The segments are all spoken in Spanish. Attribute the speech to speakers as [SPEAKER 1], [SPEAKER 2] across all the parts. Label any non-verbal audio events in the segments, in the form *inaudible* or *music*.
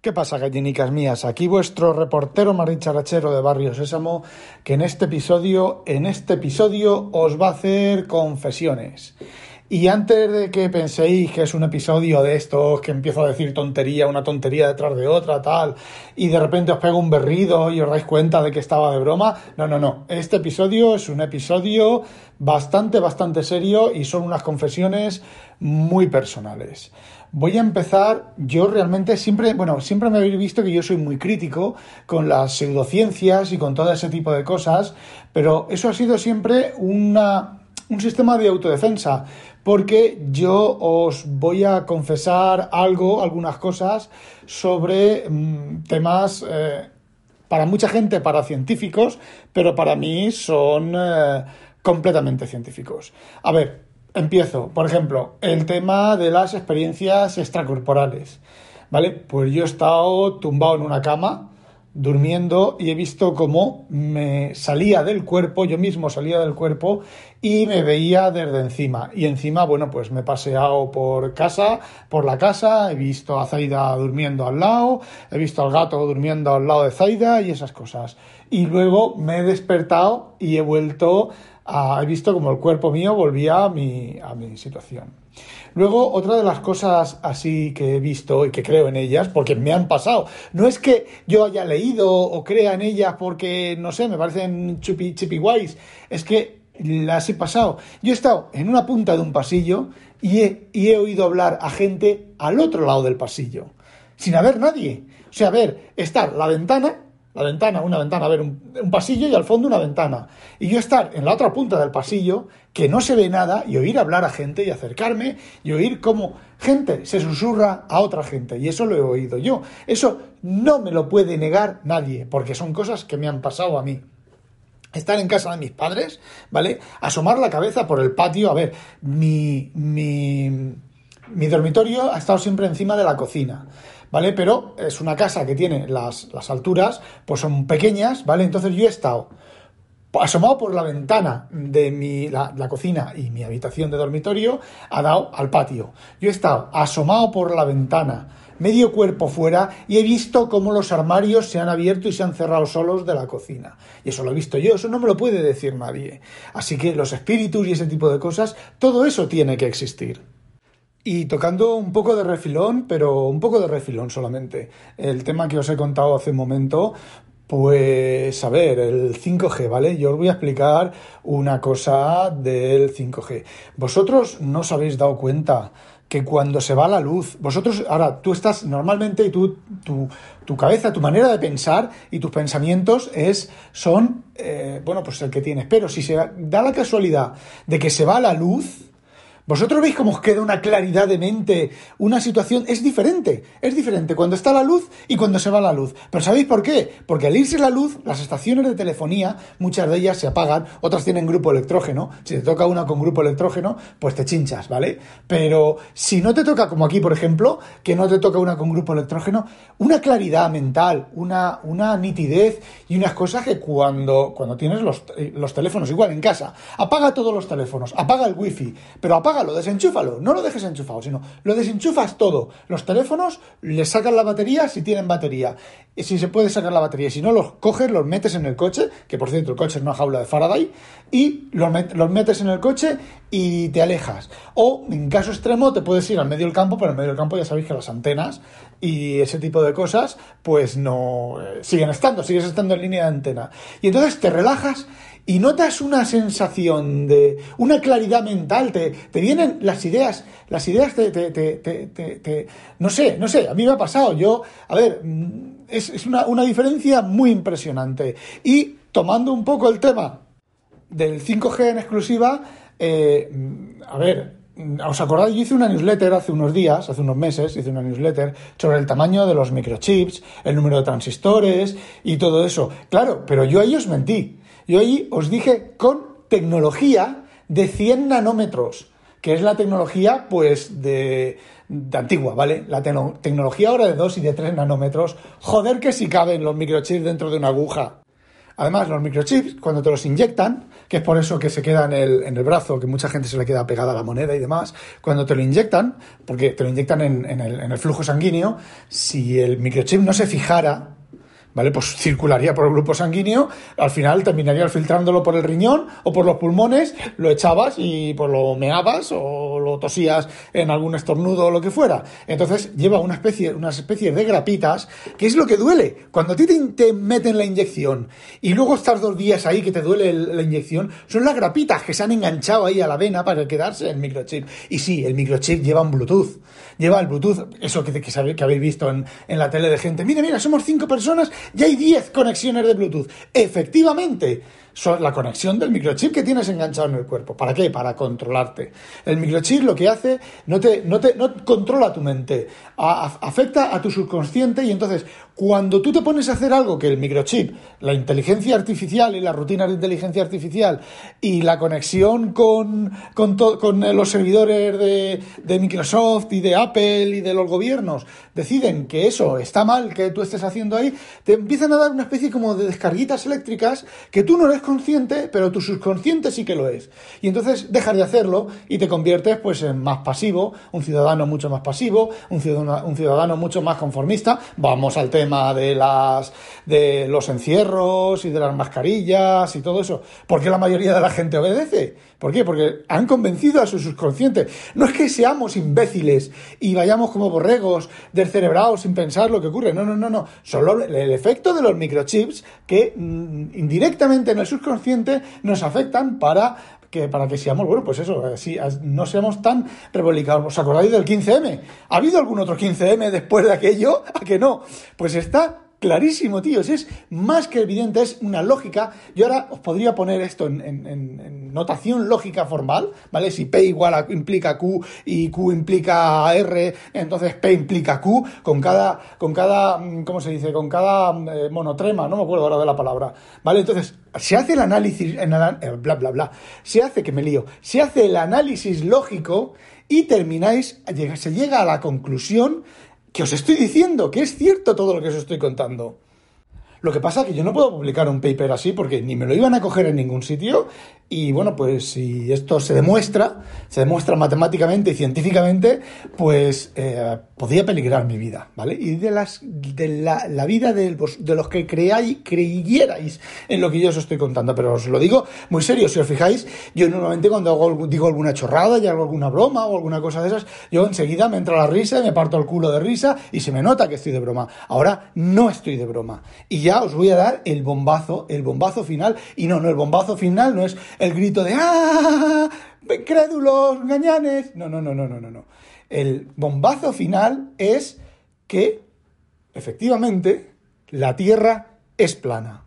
[SPEAKER 1] ¿Qué pasa, gallinicas mías? Aquí vuestro reportero maricharachero de Barrio Sésamo, que en este episodio, en este episodio os va a hacer confesiones. Y antes de que penséis que es un episodio de estos que empiezo a decir tontería, una tontería detrás de otra, tal, y de repente os pego un berrido y os dais cuenta de que estaba de broma, no, no, no. Este episodio es un episodio bastante, bastante serio y son unas confesiones muy personales. Voy a empezar, yo realmente siempre, bueno, siempre me habéis visto que yo soy muy crítico con las pseudociencias y con todo ese tipo de cosas, pero eso ha sido siempre una, un sistema de autodefensa, porque yo os voy a confesar algo, algunas cosas sobre mmm, temas... Eh, para mucha gente, para científicos, pero para mí son eh, completamente científicos. A ver, Empiezo, por ejemplo, el tema de las experiencias extracorporales. ¿Vale? Pues yo he estado tumbado en una cama, durmiendo, y he visto cómo me salía del cuerpo, yo mismo salía del cuerpo, y me veía desde encima. Y encima, bueno, pues me he paseado por casa, por la casa, he visto a Zaida durmiendo al lado, he visto al gato durmiendo al lado de Zaida y esas cosas. Y luego me he despertado y he vuelto he visto como el cuerpo mío volvía a mi, situación. Luego, otra de las cosas así que he visto y que creo en ellas, porque me han pasado, no es que yo haya leído o crea en ellas porque, no sé, me parecen chupi, chipi guays, es que las he pasado. Yo he estado en una punta de un pasillo y he, oído hablar a gente al otro lado del pasillo, sin haber nadie. O sea, ver, estar la ventana la ventana, una ventana, a ver, un, pasillo y al fondo una ventana. Y yo estar en la otra punta del pasillo, que no se ve nada, y oír hablar a gente y acercarme y oír cómo gente se susurra a otra gente. Y eso lo he oído yo. Eso no me lo puede negar nadie, porque son cosas que me han pasado a mí estar en casa de mis padres, ¿vale? Asomar la cabeza por el patio, a ver, mi, mi, mi dormitorio ha estado siempre encima de la cocina. ¿Vale? Pero es una casa que tiene las, alturas, pues son pequeñas, ¿vale? Entonces yo he estado asomado por la ventana de mi, la, la, cocina y mi habitación de dormitorio, ha dado al patio. Yo he estado asomado por la ventana, medio cuerpo fuera, y he visto cómo los armarios se han abierto y se han cerrado solos de la cocina. Y eso lo he visto yo, eso no me lo puede decir nadie. Así que los espíritus y ese tipo de cosas, todo eso tiene que existir. Y tocando un poco de refilón, pero un poco de refilón solamente. El tema que os he contado hace un momento, pues a ver, el 5G, ¿vale? Yo os voy a explicar una cosa del 5G. Vosotros no os habéis dado cuenta que cuando se va la luz, vosotros, ahora tú estás normalmente y tú, tu, tu cabeza, tu manera de pensar y tus pensamientos es, son, eh, bueno, pues el que tienes. Pero si se da la casualidad de que se va la luz, ¿Vosotros veis cómo os queda una claridad de mente? Una situación es diferente, es diferente cuando está la luz y cuando se va la luz. Pero ¿sabéis por qué? Porque al irse la luz, las estaciones de telefonía, muchas de ellas se apagan, otras tienen grupo electrógeno. Si te toca una con grupo electrógeno, pues te chinchas, ¿vale? Pero si no te toca como aquí, por ejemplo, que no te toca una con grupo electrógeno, una claridad mental, una, una nitidez y unas cosas que cuando, cuando tienes los, los teléfonos, igual en casa, apaga todos los teléfonos, apaga el wifi, pero apaga lo desenchúfalo, no lo dejes enchufado, sino lo desenchufas todo. Los teléfonos les sacan la batería si tienen batería. Y si se puede sacar la batería, si no los coges, los metes en el coche, que por cierto el coche es una jaula de Faraday, y los, los metes en el coche y te alejas. O en caso extremo te puedes ir al medio del campo, pero en medio del campo ya sabéis que las antenas y ese tipo de cosas pues no eh, siguen estando, sigues estando en línea de antena. Y entonces te relajas y notas una sensación de una claridad mental, te, te vienen las ideas, las ideas te, te, te, no sé, no sé, a mí me ha pasado, yo, a ver, mm, es, es una, una diferencia muy impresionante. Y tomando un poco el tema del 5G en exclusiva, eh, a ver, ¿Os acordáis? Yo hice una newsletter hace unos días, hace unos meses, hice una newsletter sobre el tamaño de los microchips, el número de transistores y todo eso. Claro, pero yo ahí os mentí. Yo ahí os dije con tecnología de 100 nanómetros, que es la tecnología, pues, de, de antigua, ¿vale? La tecnología ahora de 2 y de 3 nanómetros. Joder que si caben los microchips dentro de una aguja. Además, los microchips, cuando te los inyectan, que es por eso que se queda en el, brazo, que mucha gente se le queda pegada a la moneda y demás, cuando te lo inyectan, porque te lo inyectan en el flujo sanguíneo, si el microchip no se fijara ¿vale? Pues circularía por el grupo sanguíneo, al final terminarías filtrándolo por el riñón o por los pulmones, lo echabas y pues lo meabas o lo tosías en algún estornudo o lo que fuera. Entonces lleva una especie, unas especies de grapitas, que es lo que duele. Cuando a ti te, meten la inyección y luego estás dos días ahí que te duele la inyección, son las grapitas que se han enganchado ahí a la vena para quedarse el microchip. Y sí, el microchip lleva un Bluetooth. Lleva el Bluetooth, eso que, que, que habéis visto en, en la tele de gente. Mira, mira, somos cinco personas ya hay 10 conexiones de Bluetooth. Efectivamente, la conexión del microchip que tienes enganchado en el cuerpo. ¿Para qué? Para controlarte. El microchip lo que hace no te, no te no controla tu mente, afecta a tu subconsciente y entonces cuando tú te pones a hacer algo que el microchip, la inteligencia artificial y las rutinas de inteligencia artificial y la conexión con, con, con los servidores de, de, Microsoft y de Apple y de los gobiernos deciden que eso está mal que tú estés haciendo ahí, te empiezan a dar una especie como de descarguitas eléctricas que tú no eres consciente, pero tu subconsciente sí que lo es. Y entonces dejas de hacerlo y te conviertes pues en más pasivo, un ciudadano mucho más pasivo, un ciudadano, un ciudadano mucho más conformista. Vamos al tema de las de los encierros y de las mascarillas y todo eso. ¿Por qué la mayoría de la gente obedece? ¿Por qué? Porque han convencido a su subconsciente. No es que seamos imbéciles y vayamos como borregos descerebrados sin pensar lo que ocurre. No, no, no, no. Solo el efecto de los microchips que mm, indirectamente en el subconsciente nos afectan para que para que seamos, bueno, pues eso, así, no seamos tan revolcados. ¿Os acordáis del 15M? ¿Ha habido algún otro 15M después de aquello? ¿A que no? Pues está clarísimo, tíos. Es más que evidente, es una lógica. Yo ahora os podría poner esto en, notación lógica formal, ¿vale? Si P igual a, implica Q y Q implica R, entonces P implica Q, con cada, con cada, mm, ¿cómo se dice? Con cada eh, monotrema, no me acuerdo ahora de la palabra, ¿vale? Entonces, se hace el análisis, en eh, bla, bla, bla, se hace, que me lío, se hace el análisis lógico y termináis, se llega a la conclusión que os estoy diciendo, que es cierto todo lo que os estoy contando. Lo que pasa es que yo no puedo publicar un paper así porque ni me lo iban a coger en ningún sitio y bueno, pues si esto se demuestra, se demuestra matemáticamente y científicamente, pues eh, podría peligrar mi vida, ¿vale? Y de, las, de la, vida de, de, los que creáis, creyerais en lo que yo os estoy contando, pero os lo digo muy serio, si os fijáis, yo normalmente cuando hago, digo alguna chorrada y hago alguna broma o alguna cosa de esas, yo enseguida me entra la risa, me parto el culo de risa y se me nota que estoy de broma. Ahora no estoy de broma. Y ya os voy a dar el bombazo, el bombazo final, y no, no, el bombazo final no es el grito de ¡Ah! ¡Crédulos! ¡Gañanes! No, no, no, no, no, no. El bombazo final es que, efectivamente, la Tierra es plana.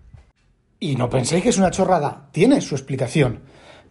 [SPEAKER 1] Y no penséis que es una chorrada, tiene su explicación,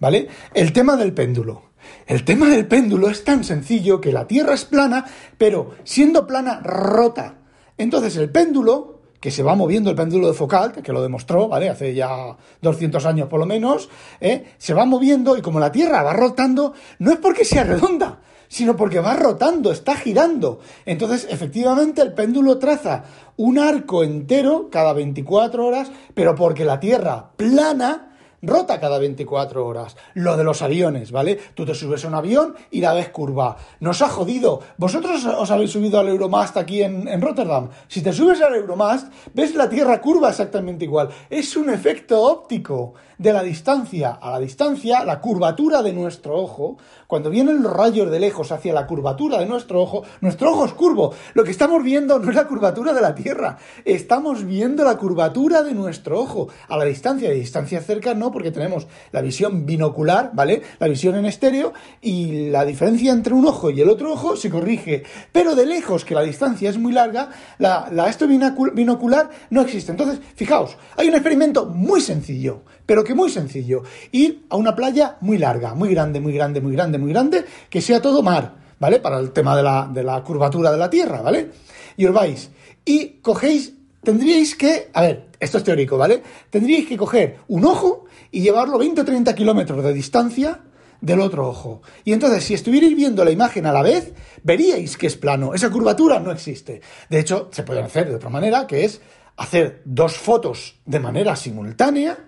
[SPEAKER 1] ¿vale? El tema del péndulo. El tema del péndulo es tan sencillo que la Tierra es plana, pero siendo plana, rota. Entonces el péndulo que se va moviendo el péndulo de Foucault, que lo demostró, ¿vale? Hace ya 200 años por lo menos, ¿eh? se va moviendo y como la Tierra va rotando, no es porque sea redonda, sino porque va rotando, está girando. Entonces, efectivamente, el péndulo traza un arco entero cada 24 horas, pero porque la Tierra plana rota cada 24 horas. Lo de los aviones, ¿vale? Tú te subes a un avión y la ves curva. Nos ha jodido. Vosotros os habéis subido al Euromast aquí en, Rotterdam. Si te subes al Euromast, ves la Tierra curva exactamente igual. Es un efecto óptico de la distancia a la distancia, la curvatura de nuestro ojo, cuando vienen los rayos de lejos hacia la curvatura de nuestro ojo, nuestro ojo es curvo. Lo que estamos viendo no es la curvatura de la Tierra, estamos viendo la curvatura de nuestro ojo. A la distancia, de distancia cerca no porque tenemos la visión binocular, ¿vale? La visión en estéreo y la diferencia entre un ojo y el otro ojo se corrige. Pero de lejos, que la distancia es muy larga, la, la esto binocular no existe. Entonces, fijaos, hay un experimento muy sencillo, pero que muy sencillo. Ir a una playa muy larga, muy grande, muy grande, muy grande, muy grande, que sea todo mar, ¿vale? Para el tema de la, de la curvatura de la Tierra, ¿vale? Y os vais y cogéis tendríais que, a ver, esto es teórico, ¿vale? Tendríais que coger un ojo y llevarlo 20 o 30 kilómetros de distancia del otro ojo. Y entonces, si estuvierais viendo la imagen a la vez, veríais que es plano. Esa curvatura no existe. De hecho, se puede hacer de otra manera, que es hacer dos fotos de manera simultánea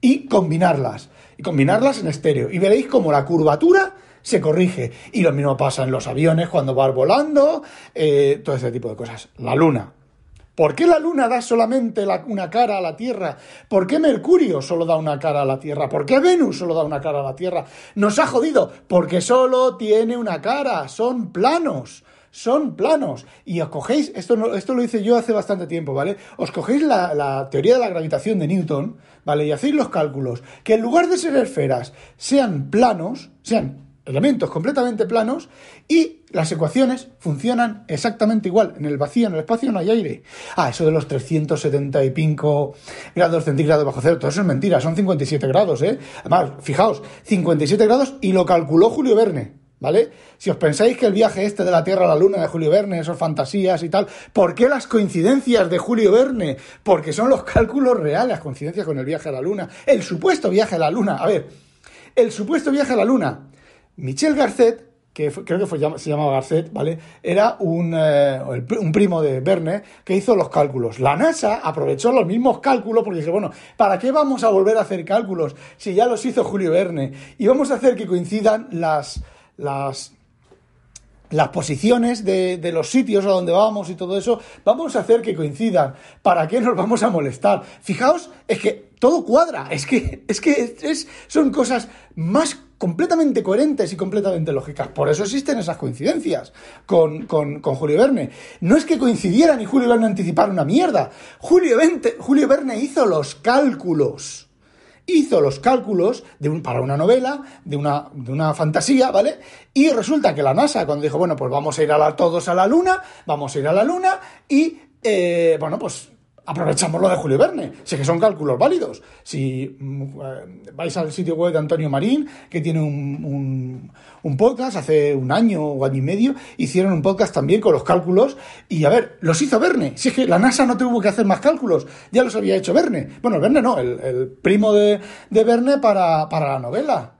[SPEAKER 1] y combinarlas. Y combinarlas en estéreo. Y veréis cómo la curvatura se corrige. Y lo mismo pasa en los aviones cuando vas volando, eh, todo ese tipo de cosas. La luna, ¿Por qué la Luna da solamente una cara a la Tierra? ¿Por qué Mercurio solo da una cara a la Tierra? ¿Por qué Venus solo da una cara a la Tierra? Nos ha jodido, porque solo tiene una cara, son planos. Son planos. Y os cogéis, esto, esto lo hice yo hace bastante tiempo, ¿vale? Os cogéis la, la teoría de la gravitación de Newton, ¿vale? Y hacéis los cálculos. Que en lugar de ser esferas sean planos, sean elementos completamente planos y las ecuaciones funcionan exactamente igual. En el vacío, en el espacio no hay aire. Ah, eso de los 375 grados centígrados bajo cero, todo eso es mentira, son 57 grados, ¿eh? Además, fijaos, 57 grados y lo calculó Julio Verne. ¿Vale? Si os pensáis que el viaje este de la Tierra a la Luna de Julio Verne, esas fantasías y tal, ¿por qué las coincidencias de Julio Verne? Porque son los cálculos reales, las coincidencias con el viaje a la Luna, el supuesto viaje a la Luna. A ver, el supuesto viaje a la Luna Michel Garcet, que creo que se llamaba Garcet, ¿vale? Era un, eh, un, primo de Verne que hizo los cálculos. La NASA aprovechó los mismos cálculos porque dice, bueno, ¿para qué vamos a volver a hacer cálculos si ya los hizo Julio Verne? Y vamos a hacer que coincidan las, las, las posiciones de, de, los sitios a donde vamos y todo eso, vamos a hacer que coincidan. ¿Para qué nos vamos a molestar? Fijaos, es que todo cuadra, es que, es que es, son cosas más completamente coherentes y completamente lógicas. Por eso existen esas coincidencias con, con, con Julio Verne. No es que coincidieran y Julio Verne anticipara una mierda. Julio, Julio Verne hizo los cálculos. Hizo los cálculos de un, para una novela, de una, de una fantasía, ¿vale? Y resulta que la NASA, cuando dijo, bueno, pues vamos a ir a todos a la Luna, vamos a ir a la Luna, y, eh, bueno, pues aprovechamos lo de Julio Verne. Sé que son cálculos válidos. Si mm, eh, vais al sitio web de Antonio Marín, que tiene un, un, podcast, hace un año o año y medio, hicieron un podcast también con los cálculos. Y a ver, los hizo Verne. Si es que la NASA no tuvo que hacer más cálculos, ya los había hecho Verne. Bueno, Verne no, el, primo de, de Verne para, para la novela.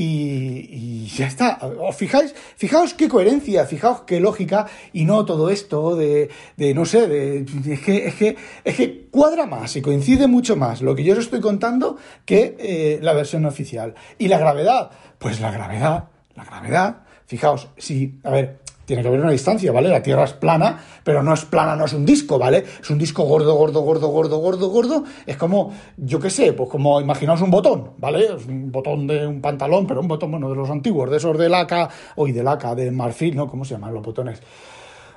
[SPEAKER 1] Y, ya está. ¿Os fijáis? Fijaos qué coherencia, fijaos qué lógica y no todo esto de, de no sé, de, es, que, es, que, es que cuadra más y coincide mucho más lo que yo os estoy contando que eh, la versión oficial. Y la gravedad, pues la gravedad, la gravedad, fijaos, si, a ver, tiene que haber una distancia, ¿vale? La Tierra es plana, pero no es plana, no es un disco, ¿vale? Es un disco gordo, gordo, gordo, gordo, gordo, gordo. Es como, yo qué sé, pues como imaginaos un botón, ¿vale? Es un botón de un pantalón, pero un botón, bueno, de los antiguos, de esos de laca, hoy de laca, de marfil, ¿no? ¿Cómo se llaman los botones?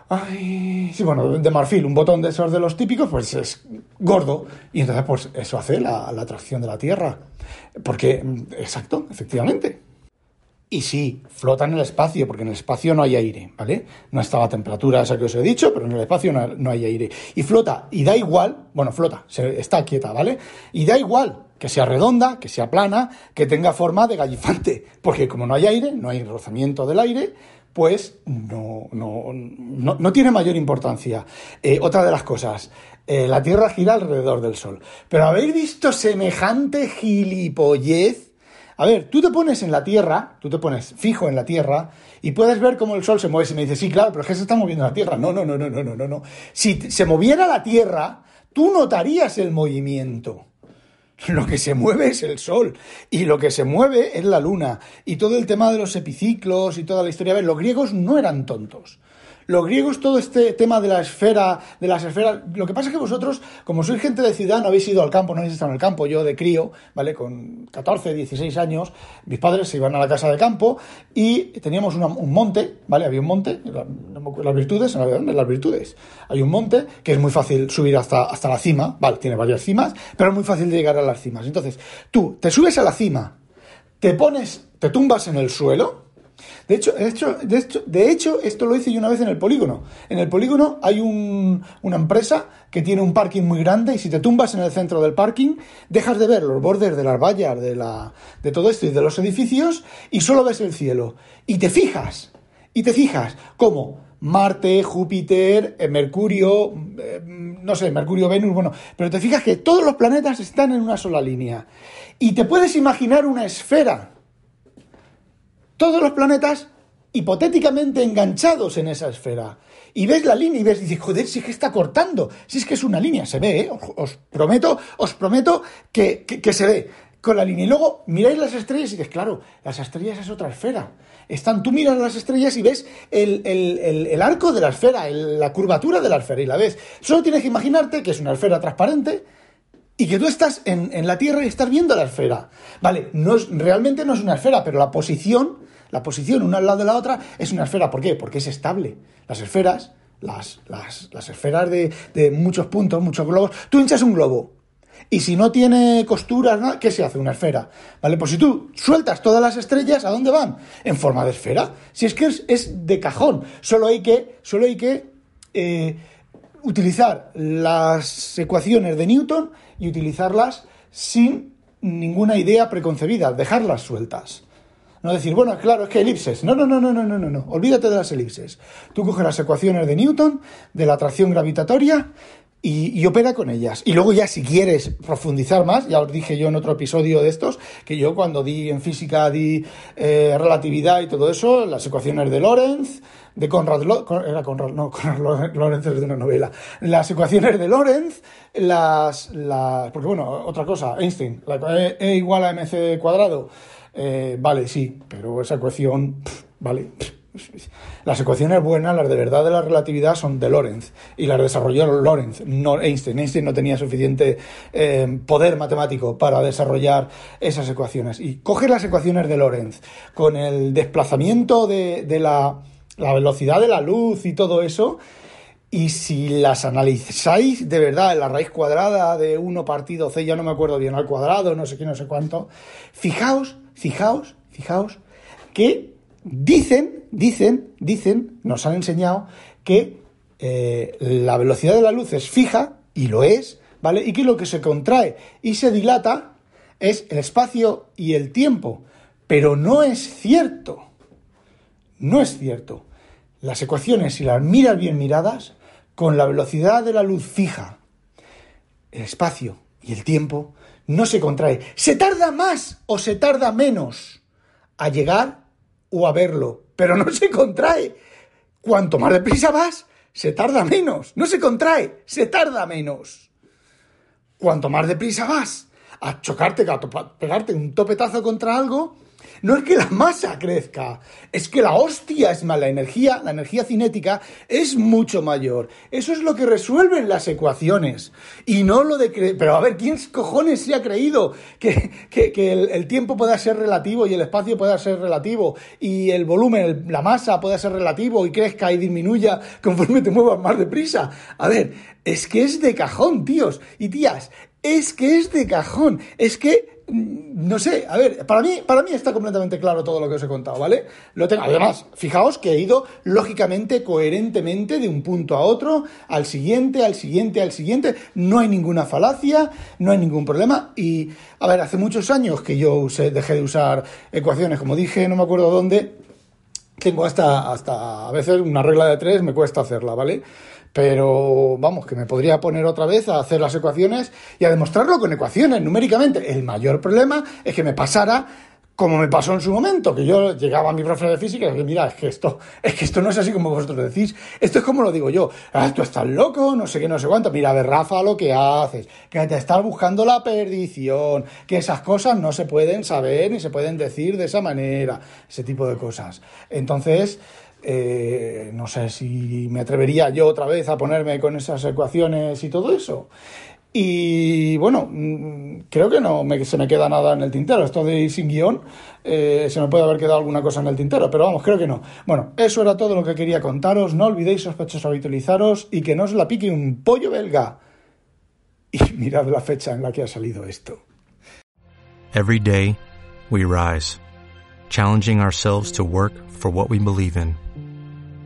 [SPEAKER 1] Ay, sí, bueno, de marfil, un botón de esos de los típicos, pues es gordo. Y entonces, pues eso hace la, la atracción de la Tierra. Porque, exacto, efectivamente. Y sí, flota en el espacio, porque en el espacio no hay aire, ¿vale? No está la temperatura esa que os he dicho, pero en el espacio no, hay aire. Y flota, y da igual, bueno, flota, se, está quieta, ¿vale? Y da igual que sea redonda, que sea plana, que tenga forma de gallifante, porque como no hay aire, no hay rozamiento del aire, pues no, no, no, tiene mayor importancia. Eh, otra de las cosas, eh, la Tierra gira alrededor del Sol. Pero ¿habéis visto semejante gilipollez? A ver, tú te pones en la Tierra, tú te pones fijo en la Tierra y puedes ver cómo el Sol se mueve. Y me dices, sí, claro, pero es que se está moviendo la Tierra. No, no, no, no, no, no, no. Si se moviera la Tierra, tú notarías el movimiento. *laughs* Lo que se mueve es el Sol y lo que se mueve es la Luna. Y todo el tema de los epiciclos y toda la historia. A ver, los griegos no eran tontos. Los griegos, todo este tema de la esfera, de las esferas. Lo que pasa es que vosotros, como sois gente de ciudad, no habéis ido al campo, no habéis estado en el campo. Yo de crío, ¿vale? Con 14, 16 años, mis padres se iban a la casa de campo y teníamos un monte, ¿vale? Había un monte, las virtudes, en las virtudes. Hay un monte que es muy fácil subir hasta, hasta la cima, ¿vale? Tiene varias cimas, pero es muy fácil llegar a las cimas. Entonces, tú te subes a la cima, te pones, te tumbas en el suelo, de hecho, de hecho, de hecho, de hecho, esto lo hice yo una vez en el polígono. En el polígono hay una empresa que tiene un parking muy grande y si te tumbas en el centro del parking, dejas de ver los bordes de las vallas, de, la, de todo esto y de los edificios y solo ves el cielo. Y te fijas, y te fijas cómo Marte, Júpiter, eh, Mercurio, eh, no sé, Mercurio, Venus, bueno, pero te fijas que todos los planetas están en una sola línea. Y te puedes imaginar una esfera todos los planetas hipotéticamente enganchados en esa esfera. Y ves la línea y ves, y dices, joder, si es que está cortando, si es que es una línea, se ve, ¿eh? os, prometo, os prometo que, se ve con la línea. Y luego miráis las estrellas y dices, claro, las estrellas es otra esfera. Están, tú miras las estrellas y ves el, arco de la esfera, la curvatura de la esfera y la ves. Solo tienes que imaginarte que es una esfera transparente, y que tú estás en, la Tierra y estás viendo la esfera. Vale, no es, realmente no es una esfera, pero la posición la posición una al lado de la otra es una esfera. ¿Por qué? Porque es estable. Las esferas, las, las, esferas de, de, muchos puntos, muchos globos, tú hinchas un globo. Y si no tiene costuras, ¿qué se hace? Una esfera. ¿Vale? Pues si tú sueltas todas las estrellas, ¿a dónde van? En forma de esfera. Si es que es, de cajón. Solo hay que, solo hay que eh, utilizar las ecuaciones de Newton y utilizarlas sin ninguna idea preconcebida, dejarlas sueltas. No decir, bueno, claro, es que elipses. No, no, no, no, no, no, no, no. Olvídate de las elipses. Tú coges las ecuaciones de Newton, de la atracción gravitatoria, y, opera con ellas. Y luego ya si quieres profundizar más, ya os dije yo en otro episodio de estos, que yo cuando di en física di eh, relatividad y todo eso, las ecuaciones de Lorentz, de Conrad, era Conrad, no, *laughs* Conrad Lorentz es de una novela, las ecuaciones de Lorentz, las, las porque bueno, otra cosa, Einstein, e, e igual a mc cuadrado, eh, vale, sí, pero esa ecuación, vale. Las ecuaciones buenas, las de verdad de la relatividad, son de Lorentz y las desarrolló Lorentz, no Einstein. Einstein no tenía suficiente eh, poder matemático para desarrollar esas ecuaciones. Y coges las ecuaciones de Lorentz con el desplazamiento de, la, la velocidad de la luz y todo eso, y si las analizáis de verdad, la raíz cuadrada de 1 partido c, ya no me acuerdo bien, al cuadrado, no sé qué, no sé cuánto, fijaos fijaos, fijaos, que dicen, dicen, dicen, nos han enseñado que eh, la velocidad de la luz es fija, y lo es, ¿vale? Y que lo que se contrae y se dilata es el espacio y el tiempo. Pero no es cierto. No es cierto. Las ecuaciones, si las miras bien miradas, con la velocidad de la luz fija, el espacio y el tiempo no se contrae. Se tarda más o se tarda menos a llegar o a verlo, pero no se contrae. Cuanto más deprisa vas, se tarda menos. No se contrae, se tarda menos. Cuanto más deprisa vas a chocarte, a pegarte un topetazo contra algo, no es que la masa crezca, es que la hostia es más, la energía, la energía cinética es mucho mayor. Eso es lo que resuelven las ecuaciones. Y no lo de Pero a ver, ¿quién cojones se ha creído que, el, tiempo pueda ser relativo y el espacio pueda ser relativo y el volumen, la masa pueda ser relativo y crezca y disminuya conforme te muevas más deprisa? A ver, es que es de cajón, tíos y tías. Es que es de cajón. Es que no sé, a ver, para mí, para mí está completamente claro todo lo que os he contado, ¿vale? Lo tengo. Además, fijaos que he ido lógicamente, coherentemente de un punto a otro, al siguiente, al siguiente, al siguiente. No hay ninguna falacia, no hay ningún problema. Y, a ver, hace muchos años que yo dejé de usar ecuaciones, como dije, no me acuerdo dónde. Tengo hasta, hasta a veces una regla de tres, me cuesta hacerla, ¿vale? Pero vamos, que me podría poner otra vez a hacer las ecuaciones y a demostrarlo con ecuaciones numéricamente. El mayor problema es que me pasara como me pasó en su momento, que yo llegaba a mi profe de física y decía, mira, es que esto, es que esto no es así como vosotros decís, esto es como lo digo yo, ah, tú estás loco, no sé qué, no sé cuánto, mira, a ver, Rafa, lo que haces, que te estás buscando la perdición, que esas cosas no se pueden saber ni se pueden decir de esa manera, ese tipo de cosas. Entonces, eh, no sé si me atrevería yo otra vez a ponerme con esas ecuaciones y todo eso. Y bueno, mm, creo que no me, se me queda nada en el tintero. Esto de sin guion, eh, se me puede haber quedado alguna cosa en el tintero, pero vamos, creo que no. Bueno, eso era todo lo que quería contaros. No olvidéis, sospechosos, habitualizaros y que no os la pique un pollo belga. *laughs* Y mirad la fecha en la que ha salido esto.
[SPEAKER 2] Every day, we rise, challenging ourselves to work for what we believe in.